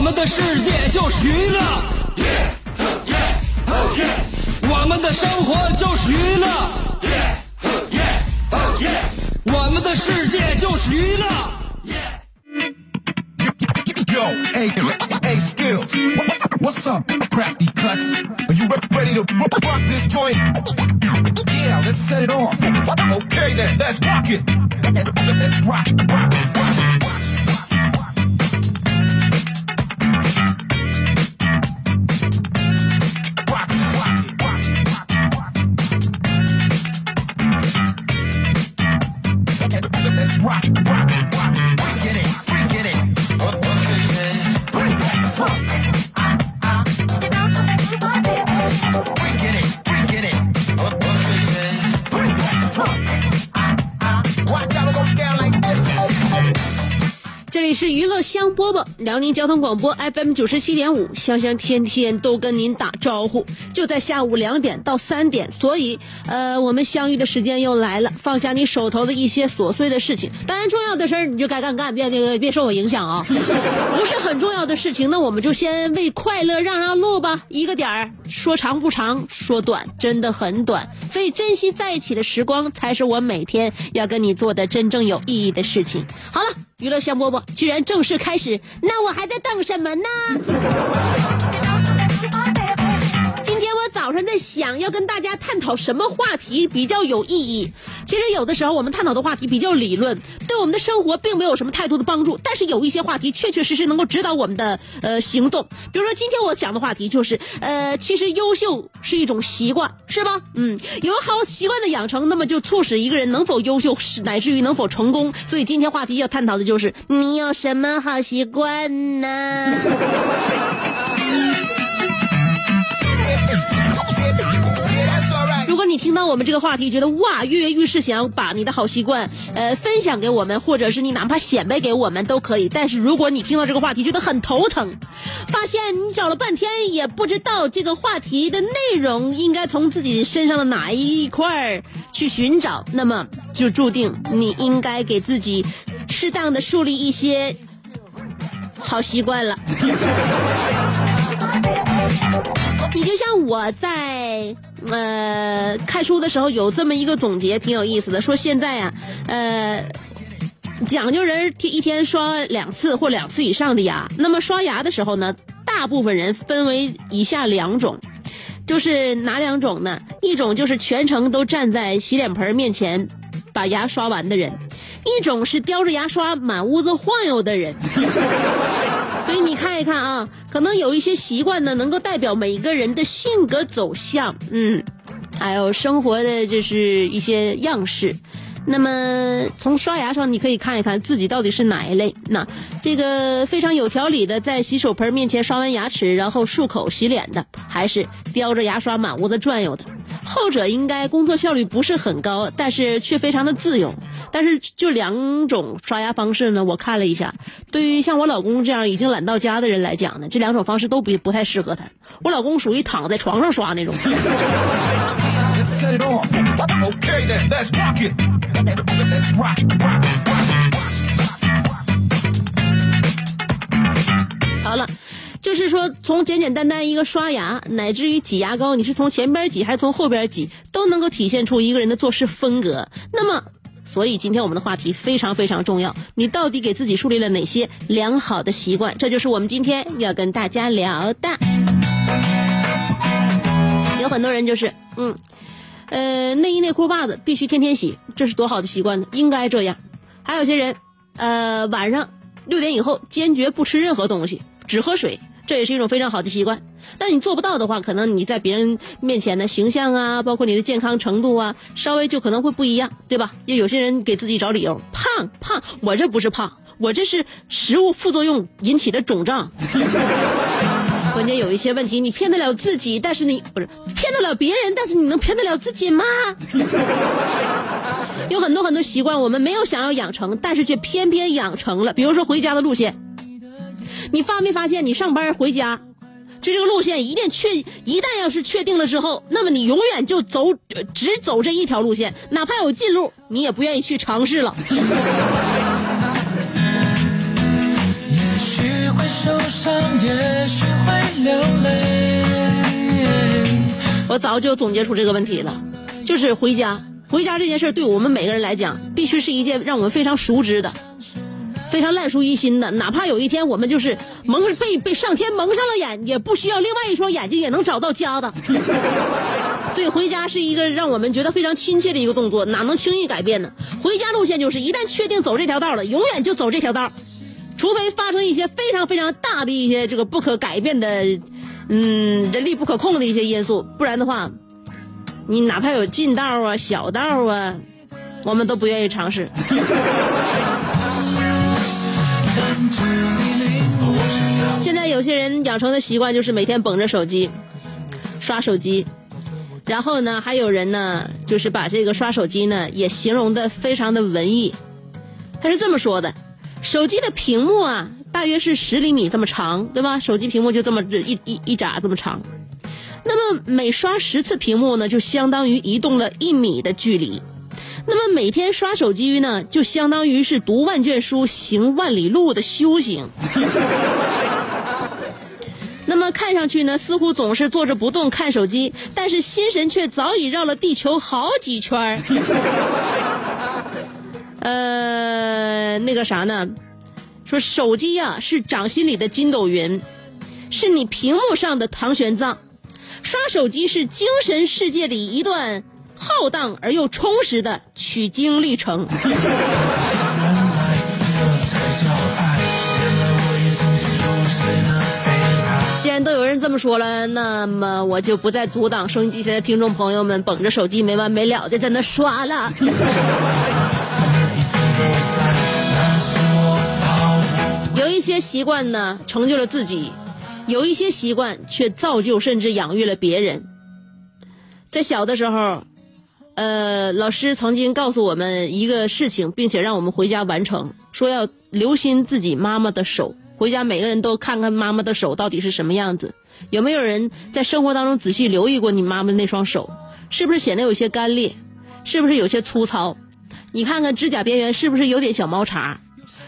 我们的世界就是娱乐，我们的生活就是娱乐，我们的世界就是娱乐。 Yo, hey, hey, skills. What's up, crafty cuts? Are you re- ready to rock rock this joint? Yeah, let's set it off. Okay then, let's rock it. Let's rock, rock, rock. 娱乐香饽饽，辽宁交通广播 FM 九十七点五，香香天天都跟您打招呼，就在下午两点到三点，所以呃，我们相遇的时间又来了，放下你手头的一些琐碎的事情，当然重要的事儿你就该干干，别别别受我影响啊，不是很重要的事情，那我们就先为快乐让让路吧，一个点儿，说长不长，说短真的很短，所以珍惜在一起的时光，才是我每天要跟你做的真正有意义的事情。好了。娱乐香饽饽居然正式开始，那我还在等什么呢？我早上在想要跟大家探讨什么话题比较有意义。其实有的时候我们探讨的话题比较理论，对我们的生活并没有什么太多的帮助。但是有一些话题确确实实能够指导我们的呃行动。比如说今天我讲的话题就是呃，其实优秀是一种习惯，是吧？嗯，有好习惯的养成，那么就促使一个人能否优秀，乃至于能否成功。所以今天话题要探讨的就是你有什么好习惯呢？你听到我们这个话题，觉得哇跃跃欲试，想要把你的好习惯呃分享给我们，或者是你哪怕显摆给我们都可以。但是如果你听到这个话题觉得很头疼，发现你找了半天也不知道这个话题的内容应该从自己身上的哪一块儿去寻找，那么就注定你应该给自己适当的树立一些好习惯了。你就像我在呃看书的时候有这么一个总结，挺有意思的。说现在啊，呃，讲究人一天刷两次或两次以上的牙。那么刷牙的时候呢，大部分人分为以下两种，就是哪两种呢？一种就是全程都站在洗脸盆面前把牙刷完的人，一种是叼着牙刷满屋子晃悠的人。所以你看一看啊，可能有一些习惯呢，能够代表每一个人的性格走向，嗯，还有生活的就是一些样式。那么从刷牙上，你可以看一看自己到底是哪一类。那这个非常有条理的在洗手盆面前刷完牙齿，然后漱口洗脸的，还是叼着牙刷满屋子转悠的？后者应该工作效率不是很高，但是却非常的自由。但是就两种刷牙方式呢，我看了一下，对于像我老公这样已经懒到家的人来讲呢，这两种方式都不不太适合他。我老公属于躺在床上刷那种。好了，就是说从简简单单一个刷牙，乃至于挤牙膏，你是从前边挤还是从后边挤，都能够体现出一个人的做事风格。那么。所以今天我们的话题非常非常重要，你到底给自己树立了哪些良好的习惯？这就是我们今天要跟大家聊的。有很多人就是，嗯，呃，内衣内裤袜子必须天天洗，这是多好的习惯呢，应该这样。还有些人，呃，晚上六点以后坚决不吃任何东西，只喝水，这也是一种非常好的习惯。但你做不到的话，可能你在别人面前的形象啊，包括你的健康程度啊，稍微就可能会不一样，对吧？也有些人给自己找理由，胖胖，我这不是胖，我这是食物副作用引起的肿胀。有一些问题，你骗得了自己，但是你不是骗得了别人，但是你能骗得了自己吗？有很多很多习惯，我们没有想要养成，但是却偏偏养成了。比如说回家的路线，你发没发现，你上班回家，就这个路线一定确，一旦要是确定了之后，那么你永远就走只走这一条路线，哪怕有近路，你也不愿意去尝试了。受伤，也许会流泪。我早就总结出这个问题了，就是回家，回家这件事对我们每个人来讲，必须是一件让我们非常熟知的、非常烂熟于心的。哪怕有一天我们就是蒙被被上天蒙上了眼，也不需要另外一双眼睛也能找到家的。所以回家是一个让我们觉得非常亲切的一个动作，哪能轻易改变呢？回家路线就是一旦确定走这条道了，永远就走这条道，除非发生一些非常非常大的一些这个不可改变的，嗯，人力不可控的一些因素，不然的话，你哪怕有近道啊、小道啊，我们都不愿意尝试。现在有些人养成的习惯就是每天捧着手机，刷手机，然后呢，还有人呢，就是把这个刷手机呢也形容的非常的文艺。他是这么说的：手机的屏幕啊，大约是十厘米这么长，对吧？手机屏幕就这么一一一拃这么长。那么每刷十次屏幕呢，就相当于移动了一米的距离。那么每天刷手机呢，就相当于是读万卷书、行万里路的修行。那么看上去呢，似乎总是坐着不动看手机，但是心神却早已绕了地球好几圈儿。呃，那个啥呢？说手机呀、是掌心里的筋斗云，是你屏幕上的唐玄奘。刷手机是精神世界里一段浩荡而又充实的取经历程。既然都有人这么说了，那么我就不再阻挡收音机前的听众朋友们捧着手机没完没了的在那刷了。有一些习惯呢，成就了自己；有一些习惯却造就甚至养育了别人。在小的时候，呃，老师曾经告诉我们一个事情，并且让我们回家完成，说要留心自己妈妈的手。回家每个人都看看妈妈的手到底是什么样子。有没有人在生活当中仔细留意过你妈妈那双手？是不是显得有些干裂？是不是有些粗糙？你看看指甲边缘是不是有点小毛茬？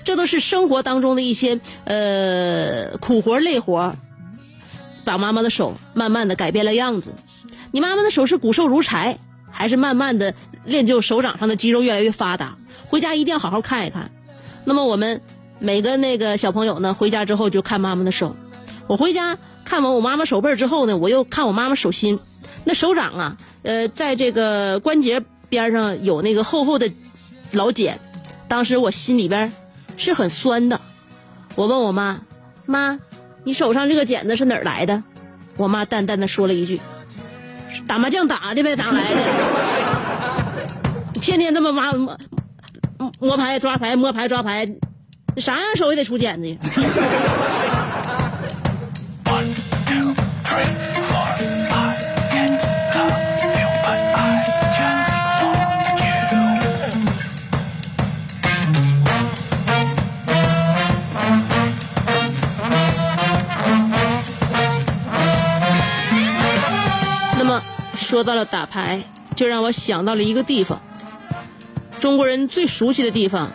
这都是生活当中的一些呃苦活累活，把妈妈的手慢慢的改变了样子。你妈妈的手是骨瘦如柴，还是慢慢的练就手掌上的肌肉越来越发达？回家一定要好好看一看。那么我们每个那个小朋友呢，回家之后就看妈妈的手。我回家看完我妈妈手背之后呢，我又看我妈妈手心，那手掌啊，呃，在这个关节边上有那个厚厚的老茧。当时我心里边是很酸的。我问我妈：“妈，你手上这个茧子是哪儿来的？”我妈淡淡的说了一句：“打麻将打的呗，打来的。天天这么挖摸摸牌抓牌摸牌抓牌，啥样手也得出茧子呀。”说到了打牌，就让我想到了一个地方，中国人最熟悉的地方，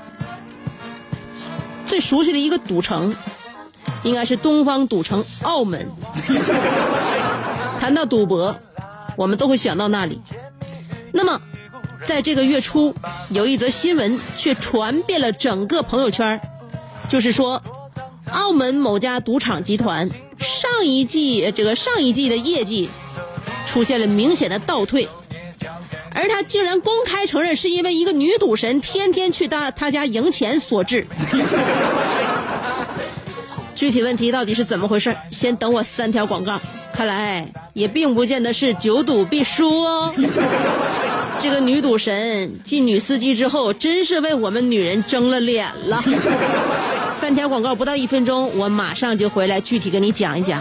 最熟悉的一个赌城，应该是东方赌城澳门。谈到赌博，我们都会想到那里。那么，在这个月初，有一则新闻却传遍了整个朋友圈，就是说，澳门某家赌场集团上一季这个上一季的业绩出现了明显的倒退，而他竟然公开承认是因为一个女赌神天天去他他家赢钱所致。具体问题到底是怎么回事？先等我三条广告。看来也并不见得是久赌必输哦。这个女赌神进女司机之后，真是为我们女人争了脸了。三条广告不到一分钟，我马上就回来，具体跟你讲一讲。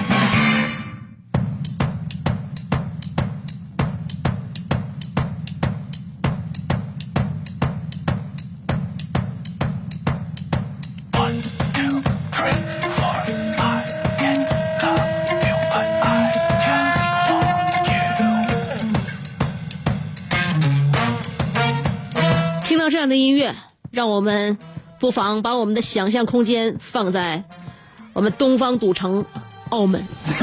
让我们不妨把我们的想象空间放在我们东方赌城澳门。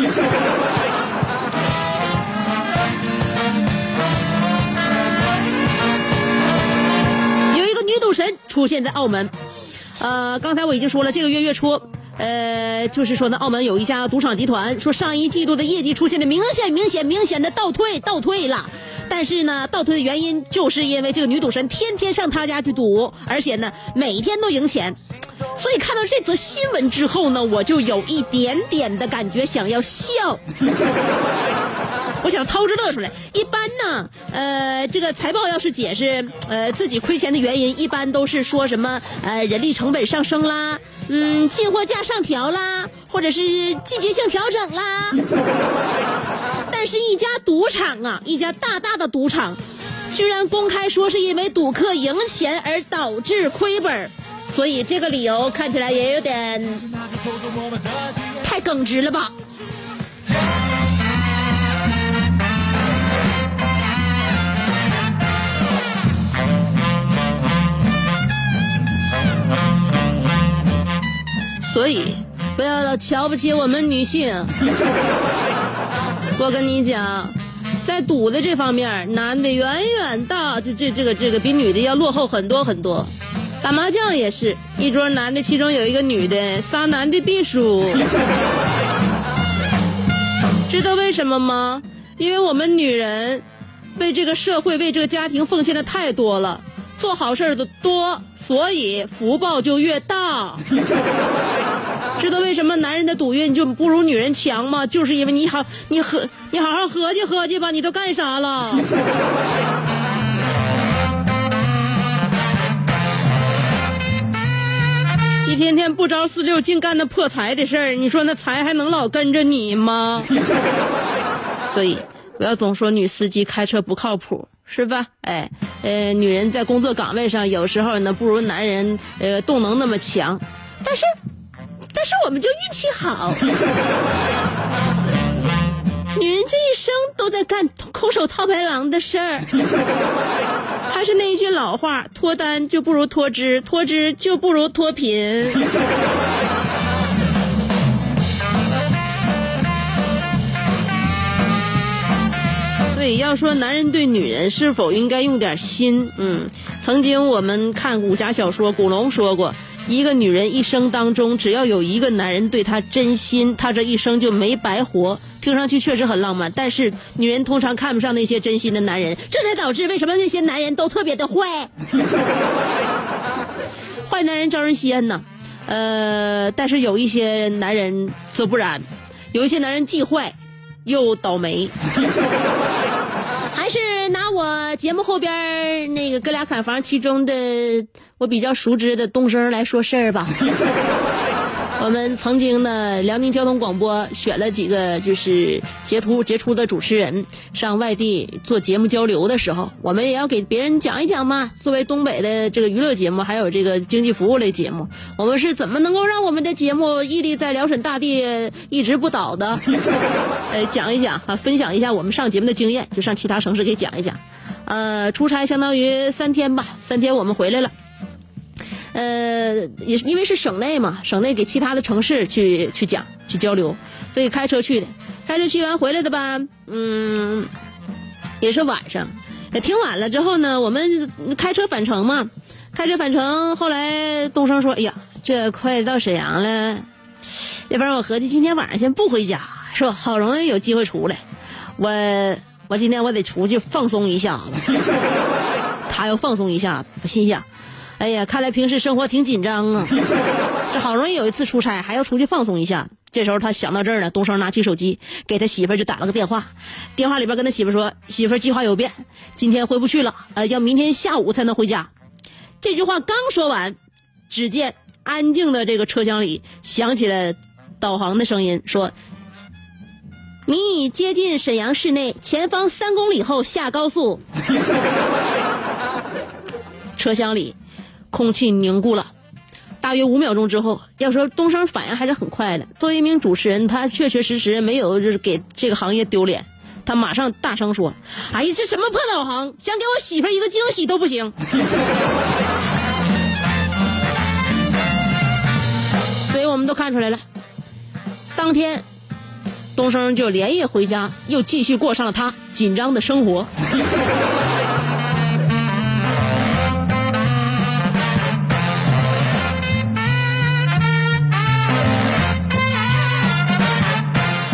有一个女赌神出现在澳门，呃，刚才我已经说了，这个月月初。呃，就是说呢，澳门有一家赌场集团说，上一季度的业绩出现了明显、明显、明显的倒退，倒退了。但是呢，倒退的原因就是因为这个女赌神天天上他家去赌，而且呢，每天都赢钱。所以看到这则新闻之后呢，我就有一点点的感觉想要笑，我想掏着乐出来。一般呢，呃，这个财报要是解释呃自己亏钱的原因，一般都是说什么呃人力成本上升啦，嗯，进货价上调啦，或者是季节性调整啦。但是，一家赌场啊，一家大大的赌场，居然公开说是因为赌客赢钱而导致亏本，所以这个理由看起来也有点太耿直了吧？所以，不要老瞧不起我们女性。我跟你讲，在赌的这方面，男的远远大，这这这个这个比女的要落后很多很多。打麻将也是一桌男的，其中有一个女的，仨男的必输。知道为什么吗？因为我们女人为这个社会、为这个家庭奉献的太多了，做好事的多，所以福报就越大。知道为什么男人的赌运就不如女人强吗？就是因为你好，你合，你好好合计合计吧，你都干啥了？一天天不着四六，净干那破财的事儿，你说那财还能老跟着你吗？所以不要总说女司机开车不靠谱，是吧？哎，呃，女人在工作岗位上有时候呢不如男人呃动能那么强，但是。但是我们就运气好，女人这一生都在干空手套白狼的事儿。还是那一句老话，脱单就不如脱脂，脱脂就不如脱贫。所以要说男人对女人是否应该用点心，嗯，曾经我们看武侠小说，古龙说过。一个女人一生当中，只要有一个男人对她真心，她这一生就没白活。听上去确实很浪漫，但是女人通常看不上那些真心的男人，这才导致为什么那些男人都特别的坏。坏男人招人稀罕呢，呃，但是有一些男人则不然，有一些男人既坏又倒霉。还是拿我节目后边那个哥俩砍房其中的我比较熟知的东升来说事儿吧。我们曾经呢，辽宁交通广播选了几个就是杰出杰出的主持人上外地做节目交流的时候，我们也要给别人讲一讲嘛。作为东北的这个娱乐节目，还有这个经济服务类节目，我们是怎么能够让我们的节目屹立在辽沈大地一直不倒的？呃，讲一讲哈，分享一下我们上节目的经验，就上其他城市给讲一讲。呃，出差相当于三天吧，三天我们回来了。呃，也是因为是省内嘛，省内给其他的城市去去讲去交流，所以开车去的。开车去完回来的吧，嗯，也是晚上，也挺晚了。之后呢，我们开车返程嘛，开车返程。后来东升说：“哎呀，这快到沈阳了，要不然我合计今天晚上先不回家，是吧？好容易有机会出来，我我今天我得出去放松一下子。他要放松一下子，我心想，哎呀，看来平时生活挺紧张啊。这好容易有一次出差，还要出去放松一下。这时候他想到这儿了，东升拿起手机给他媳妇儿就打了个电话，电话里边跟他媳妇儿说：“媳妇儿计划有变，今天回不去了，呃，要明天下午才能回家。”这句话刚说完，只见安静的这个车厢里响起了导航的声音，说：“你已接近沈阳市内，前方三公里后下高速。”车厢里空气凝固了。大约五秒钟之后，要说东升反应还是很快的。作为一名主持人，他确确实实没有就是给这个行业丢脸。他马上大声说：“哎呀，这什么破导航，想给我媳妇一个惊喜都不行。”所以我们都看出来了，当天东升就连夜回家，又继续过上了他紧张的生活。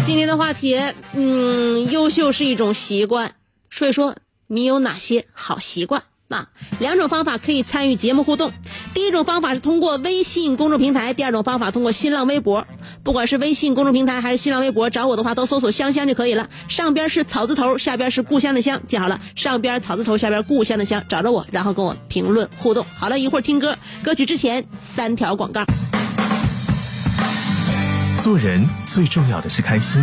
今天的话题，嗯，优秀是一种习惯，说一说你有哪些好习惯啊？两种方法可以参与节目互动。第一种方法是通过微信公众平台，第二种方法通过新浪微博。不管是微信公众平台还是新浪微博，找我的话都搜索“香香”就可以了。上边是草字头，下边是故乡的乡，记好了，上边草字头，下边故乡的乡，找着我，然后跟我评论互动。好了一会儿听歌，歌曲之前三条广告。做人最重要的是开心，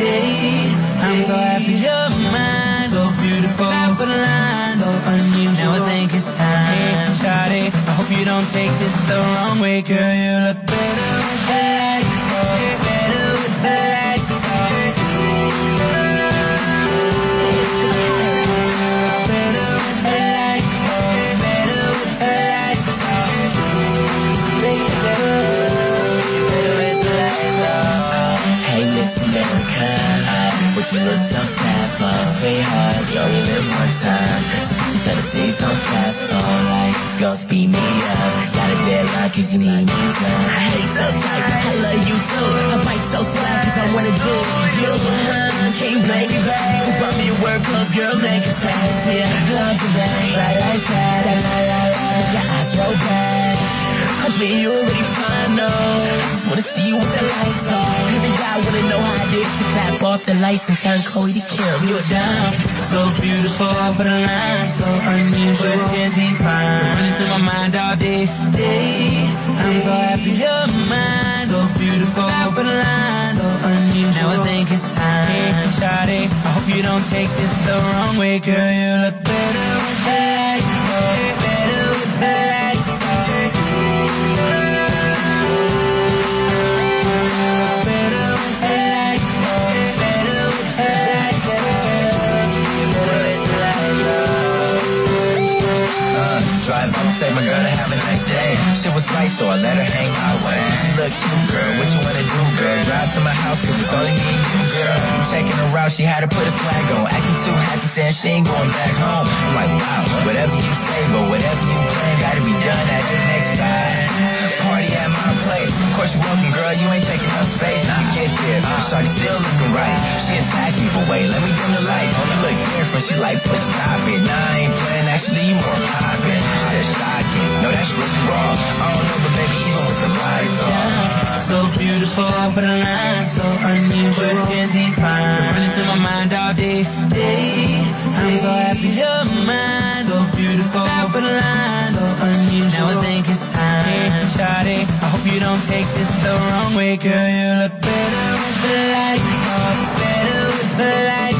Day. I'm so happy you're mine. So beautiful, but a line so unusual. Now I think it's time. Shawty, I hope you don't take this the wrong way, girl. Cause you need me time. I hate your type, I love you too. I bite your slap cause I wanna do you. Uh, Can't blame you, babe. Me your work clothes, girl, make a change. Yeah, love you, babe. Right like that, la la la. Your eyes roll back. I mean, you already fine, no. Just wanna see you with the lights on. Every guy wanna know how it is to clap off the lights and turn Chloe to kill me. You're down, so beautiful, but a line so unusual. Words can't define. Running through my mind all day, day. I'm so happy you're mine. So beautiful, but a line so unusual. Now I think it's time, Shawty. I hope you don't take this the wrong way, girl. You look better my girl to have a nice day. Shit was right, so I let her hang my way. Look cute, girl, what you wanna do, girl? Drive to my house, cause it's only me and you, girl. Checking her out, she had to put a swag on. Acting too happy, saying she ain't going back home. I'm like, wow, whatever you say, but whatever you plan, gotta be done at the next time. Party at my place. Of course you're welcome, girl, you ain't taking up space. When you get there, uh-huh. shawty still looking right. She attacked me, but wait, let me dim the light. Only look different, she like, but stop it. Nah, I ain't playing, actually you more poppin'. She said shocking, no, that's really wrong. I don't know, but baby, even with the lights on. So beautiful, but a line so unusual, words can't define. Running through my mind all day, day. I'm so happy you're mine. So beautiful, but a line so unusual. Now I think it's time, I hope you don't take this the wrong way, girl. You look better with the lights off, better with the lights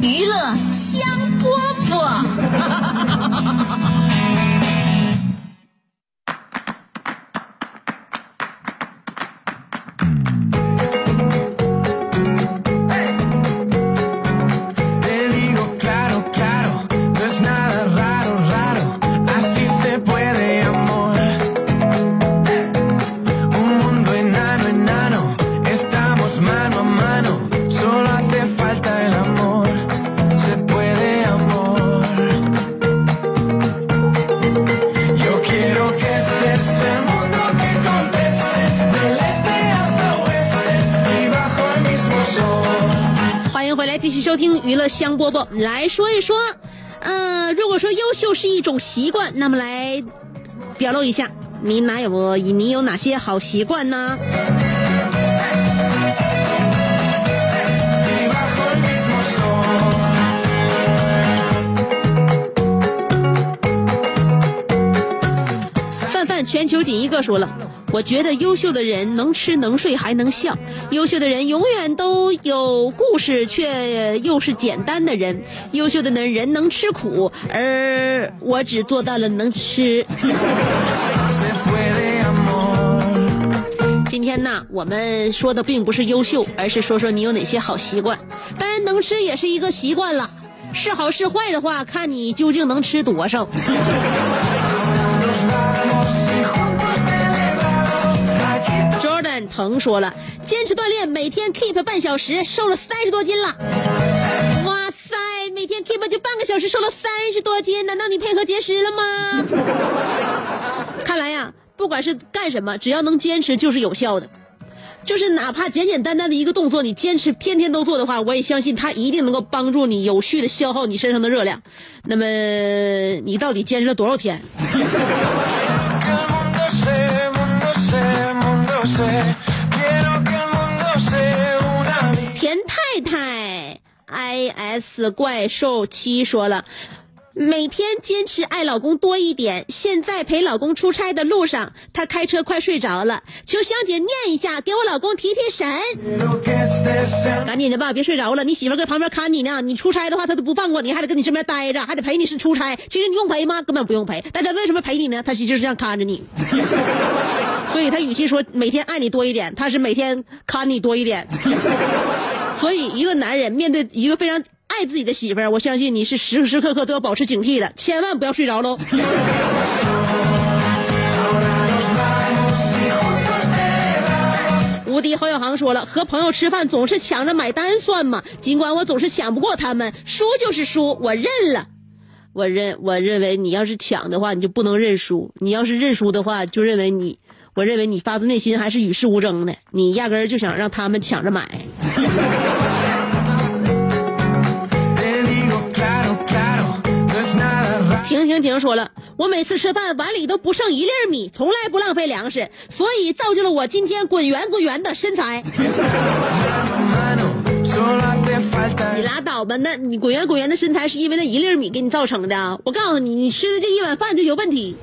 娱乐香饽饽。回来继续收听娱乐香饽饽，来说一说，呃，如果说优秀是一种习惯，那么来表露一下，你哪有你有哪些好习惯呢？范范全球仅一个说了。我觉得优秀的人能吃能睡还能笑，优秀的人永远都有故事，却又是简单的人。优秀的人人能吃苦，而我只做到了能吃。今天呢，我们说的并不是优秀，而是说说你有哪些好习惯。当然，能吃也是一个习惯了，是好是坏的话，看你究竟能吃多少。腾说了，坚持锻炼，每天 keep 半小时，瘦了三十多斤了。哇塞，每天 keep 就半个小时，瘦了三十多斤，难道你配合节食了吗？看来呀，不管是干什么，只要能坚持就是有效的。就是哪怕简简单单的一个动作，你坚持天天都做的话，我也相信它一定能够帮助你有序的消耗你身上的热量。那么你到底坚持了多少天？田太太，I S 怪兽七说了，每天坚持爱老公多一点。现在陪老公出差的路上，他开车快睡着了，求香姐念一下，给我老公提提神。赶紧的吧，别睡着了，你媳妇搁旁边看你呢。你出差的话，他都不放过你，还得跟你身边待着，还得陪你是出差。其实你用陪吗？根本不用陪。但他为什么陪你呢？他其实是这样看着你。所以他与其说每天爱你多一点，他是每天看你多一点。所以一个男人面对一个非常爱自己的媳妇儿，我相信你是时时刻刻都要保持警惕的，千万不要睡着喽。无敌侯小航说了，和朋友吃饭总是抢着买单算吗？尽管我总是抢不过他们，输就是输，我认了。我认我认为你要是抢的话，你就不能认输；你要是认输的话，就认为你，我认为你发自内心还是与世无争的，你压根儿就想让他们抢着买。停停停！说了，我每次吃饭碗里都不剩一粒米，从来不浪费粮食，所以造就了我今天滚圆滚圆的身材。你拉倒吧，那你滚圆滚圆的身材是因为那一粒米给你造成的！我告诉你，你吃的这一碗饭就有问题。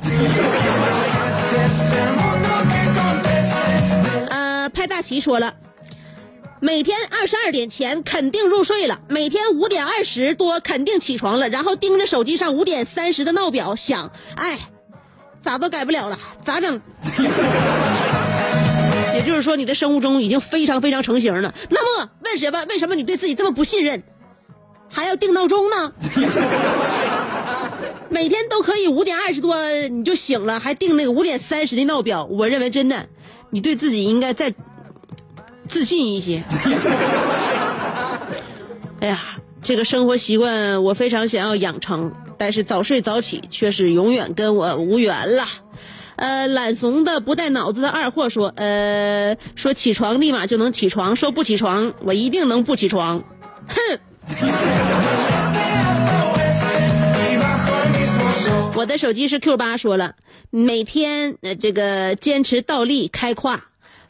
呃，派大奇说了。每天二十二点前肯定入睡了，每天五点二十多肯定起床了，然后盯着手机上五点三十的闹表，想，哎，咋都改不了了，咋整？也就是说，你的生物钟已经非常非常成型了。那么，问什么？为什么你对自己这么不信任，还要定闹钟呢？每天都可以五点二十多你就醒了，还定那个五点三十的闹表。我认为真的，你对自己应该再。自信一些。哎呀，这个生活习惯我非常想要养成，但是早睡早起却是永远跟我无缘了。呃，懒怂的不带脑子的二货说，呃，说起床立马就能起床，说不起床我一定能不起床。哼。我的手机是 Q 八，说了，每天呃这个坚持倒立开胯。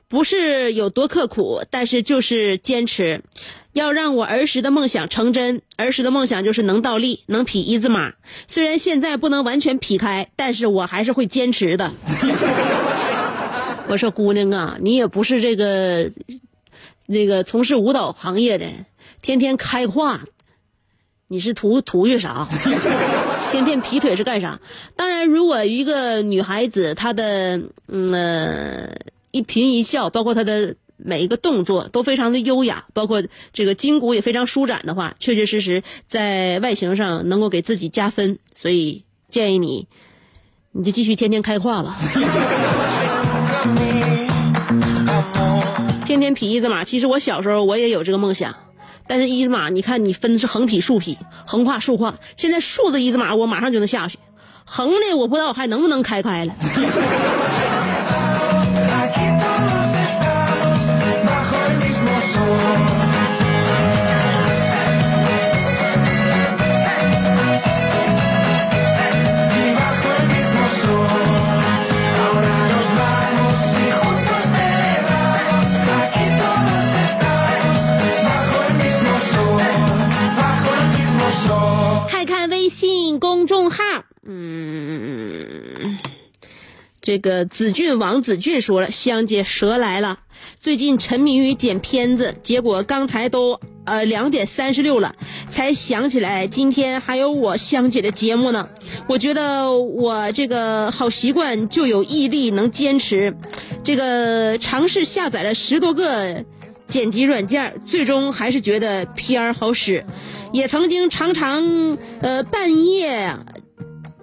不是有多刻苦，但是就是坚持，要让我儿时的梦想成真。儿时的梦想就是能倒立，能劈一字马。虽然现在不能完全劈开，但是我还是会坚持的。我说姑娘啊，你也不是这个，那个从事舞蹈行业的，天天开胯，你是图图去啥？天天劈腿是干啥？当然，如果一个女孩子她的嗯。一颦一笑，包括他的每一个动作都非常的优雅，包括这个筋骨也非常舒展的话，确确实实在外形上能够给自己加分。所以建议你，你就继续天天开胯吧，天天劈一字马。其实我小时候我也有这个梦想，但是一字马你看你分的是横劈、竖劈、横跨、竖跨，现在竖的一字马我马上就能下去，横的我不知道我还能不能开开了。嗯，这个子俊王子俊说了，香姐蛇来了。最近沉迷于剪片子，结果刚才都呃两点三十六了，才想起来今天还有我香姐的节目呢。我觉得我这个好习惯就有毅力能坚持，这个尝试下载了十多个剪辑软件，最终还是觉得 PR 好使。也曾经常常呃半夜。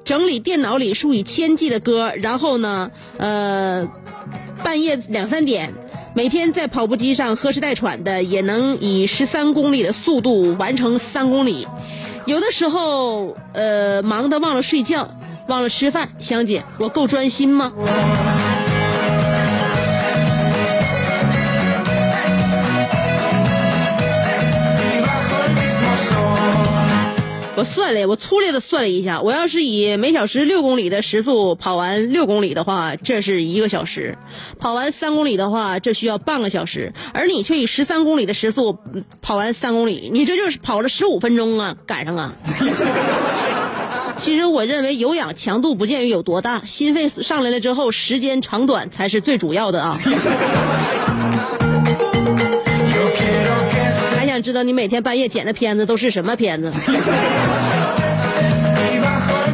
整理电脑里数以千计的歌，然后呢，呃，半夜两三点，每天在跑步机上喝哧带喘的，也能以十三公里的速度完成三公里。有的时候，呃，忙得忘了睡觉，忘了吃饭。香姐，我够专心吗？我算了，我粗略的算了一下，我要是以每小时六公里的时速跑完六公里的话，这是一个小时；跑完三公里的话，这需要半个小时。而你却以十三公里的时速跑完三公里，你这就是跑了十五分钟啊，赶上啊！其实我认为有氧强度不见于有多大，心肺上来了之后，时间长短才是最主要的啊。知道你每天半夜剪的片子都是什么片子？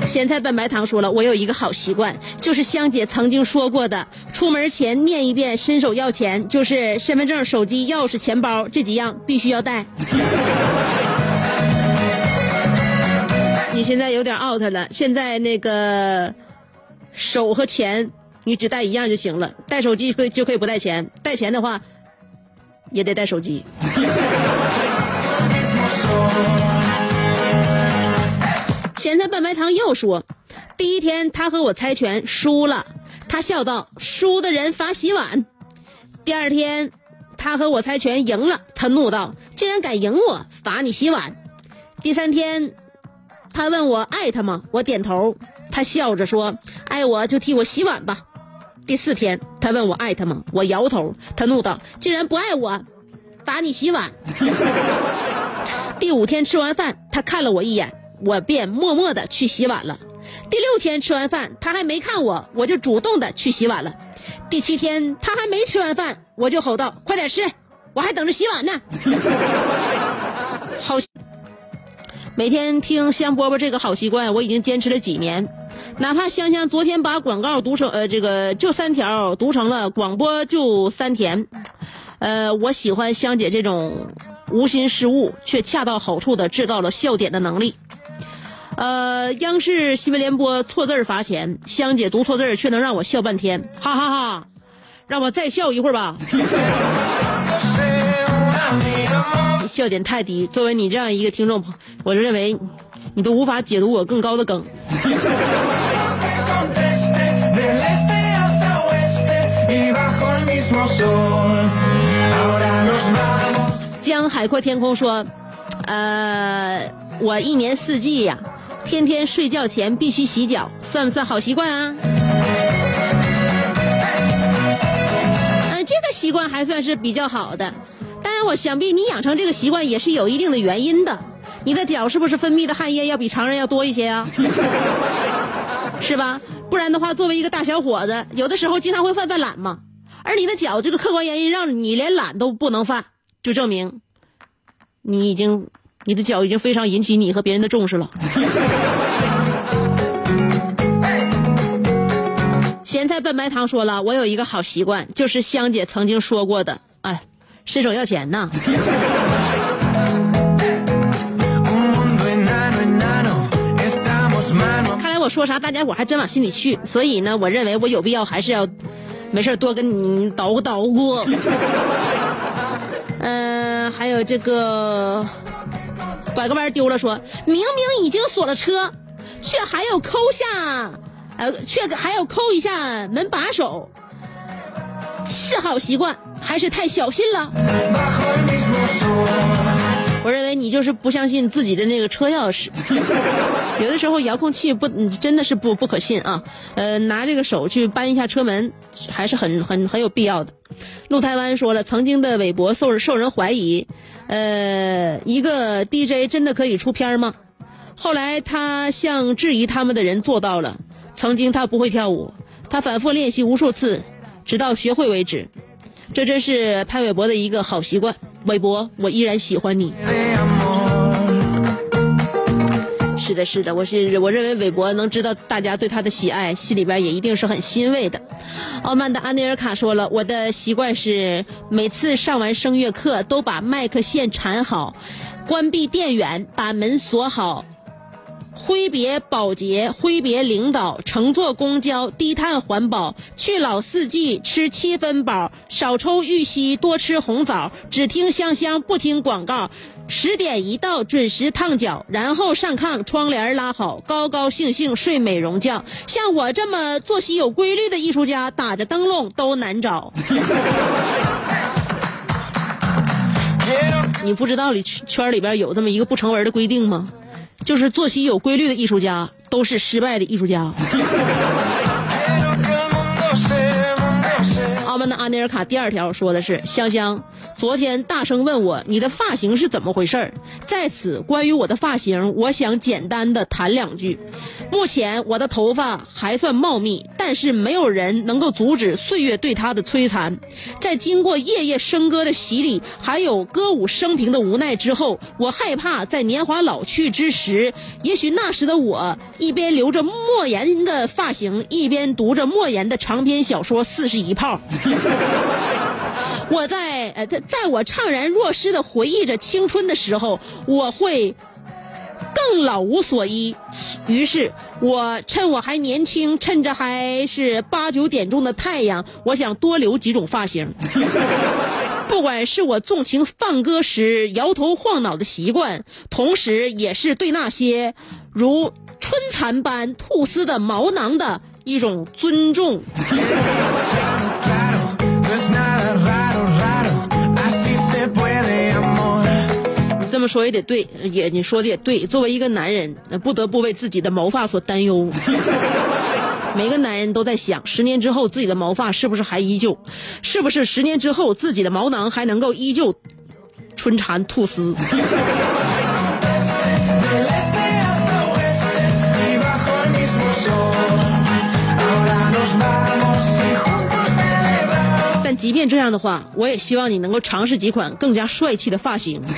咸菜拌白糖说了，我有一个好习惯，就是香姐曾经说过的，出门前念一遍，伸手要钱，就是身份证、手机、钥匙、钱包这几样必须要带。你现在有点 out 了，现在那个手和钱你只带一样就行了，带手机可以就可以不带钱，带钱的话也得带手机。咸菜拌白糖又说，第一天他和我猜拳输了，他笑道：“输的人罚洗碗。”第二天他和我猜拳赢了，他怒道：“竟然敢赢我，罚你洗碗。”第三天他问我爱他吗？我点头，他笑着说：“爱我就替我洗碗吧。”第四天他问我爱他吗？我摇头，他怒道：“竟然不爱我，罚你洗碗。”第五天吃完饭，他看了我一眼。我便默默的去洗碗了。第六天吃完饭，他还没看我，我就主动的去洗碗了。第七天他还没吃完饭，我就吼道：“快点吃，我还等着洗碗呢。”好，每天听香饽饽这个好习惯，我已经坚持了几年。哪怕香香昨天把广告读成呃这个就三条读成了广播就三甜，呃，我喜欢香姐这种无心失误却恰到好处的制造了笑点的能力。呃，央视新闻联播错字罚钱，香姐读错字却能让我笑半天，哈哈哈！让我再笑一会儿吧。笑点太低，作为你这样一个听众，我就认为你都无法解读我更高的梗。江海阔天空说，呃，我一年四季呀。天天睡觉前必须洗脚，算不算好习惯啊？嗯，这个习惯还算是比较好的。当然，我想必你养成这个习惯也是有一定的原因的。你的脚是不是分泌的汗液要比常人要多一些啊？是吧？不然的话，作为一个大小伙子，有的时候经常会犯犯懒嘛。而你的脚这个客观原因让你连懒都不能犯，就证明你已经。你的脚已经非常引起你和别人的重视了。咸菜拌白糖说了，我有一个好习惯，就是香姐曾经说过的，哎，伸手要钱呐。看来我说啥，大家伙还真往心里去，所以呢，我认为我有必要还是要，没事多跟你捣鼓捣鼓。嗯，还有这个。拐个弯丢了，说明明已经锁了车，却还要抠下，呃，却还要抠一下门把手，是好习惯还是太小心了？我认为你就是不相信自己的那个车钥匙，有的时候遥控器不真的是不不可信啊。呃，拿这个手去扳一下车门，还是很很很有必要的。陆台湾说了，曾经的韦伯受受人怀疑，呃，一个 DJ 真的可以出片吗？后来他向质疑他们的人做到了。曾经他不会跳舞，他反复练习无数次，直到学会为止。这真是潘玮柏的一个好习惯。韦伯，我依然喜欢你。是的，是的，我是我认为韦伯能知道大家对他的喜爱，心里边也一定是很欣慰的。傲慢的安内尔卡说了，我的习惯是每次上完声乐课都把麦克线缠好，关闭电源，把门锁好，挥别保洁，挥别领导，乘坐公交，低碳环保，去老四季，吃七分饱，少抽玉溪，多吃红枣，只听香香，不听广告。十点一到，准时烫脚，然后上炕，窗帘拉好，高高兴兴睡美容觉。像我这么作息有规律的艺术家，打着灯笼都难找。你不知道里圈里边有这么一个不成文的规定吗？就是作息有规律的艺术家都是失败的艺术家。阿门的阿内尔卡第二条说的是香香。昨天大声问我你的发型是怎么回事儿。在此，关于我的发型，我想简单的谈两句。目前我的头发还算茂密，但是没有人能够阻止岁月对它的摧残。在经过夜夜笙歌的洗礼，还有歌舞升平的无奈之后，我害怕在年华老去之时，也许那时的我一边留着莫言的发型，一边读着莫言的长篇小说《四十一炮》。我在呃，在在我怅然若失的回忆着青春的时候，我会更老无所依。于是，我趁我还年轻，趁着还是八九点钟的太阳，我想多留几种发型。不管是我纵情放歌时摇头晃脑的习惯，同时也是对那些如春蚕般吐丝的毛囊的一种尊重。这么说也得对，也你说的也对。作为一个男人，不得不为自己的毛发所担忧。每个男人都在想，十年之后自己的毛发是不是还依旧？是不是十年之后自己的毛囊还能够依旧春蚕吐丝？即便这样的话，我也希望你能够尝试几款更加帅气的发型。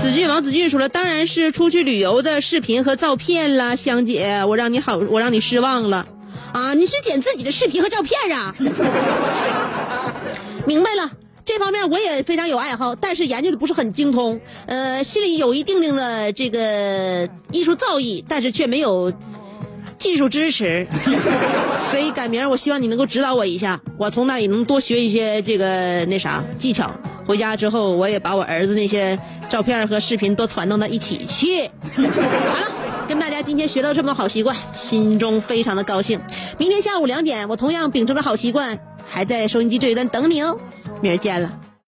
子俊，王子俊说了，当然是出去旅游的视频和照片啦，香姐，我让你好，我让你失望了，啊，你是剪自己的视频和照片啊？明白了。这方面我也非常有爱好，但是研究的不是很精通，呃，心里有一定定的这个艺术造诣，但是却没有技术支持，所以改明我希望你能够指导我一下，我从那里能多学一些这个那啥技巧。回家之后，我也把我儿子那些照片和视频都传到那一起去。好了，跟大家今天学到这么多好习惯，心中非常的高兴。明天下午两点，我同样秉承着好习惯，还在收音机这一端等你哦。明儿见了。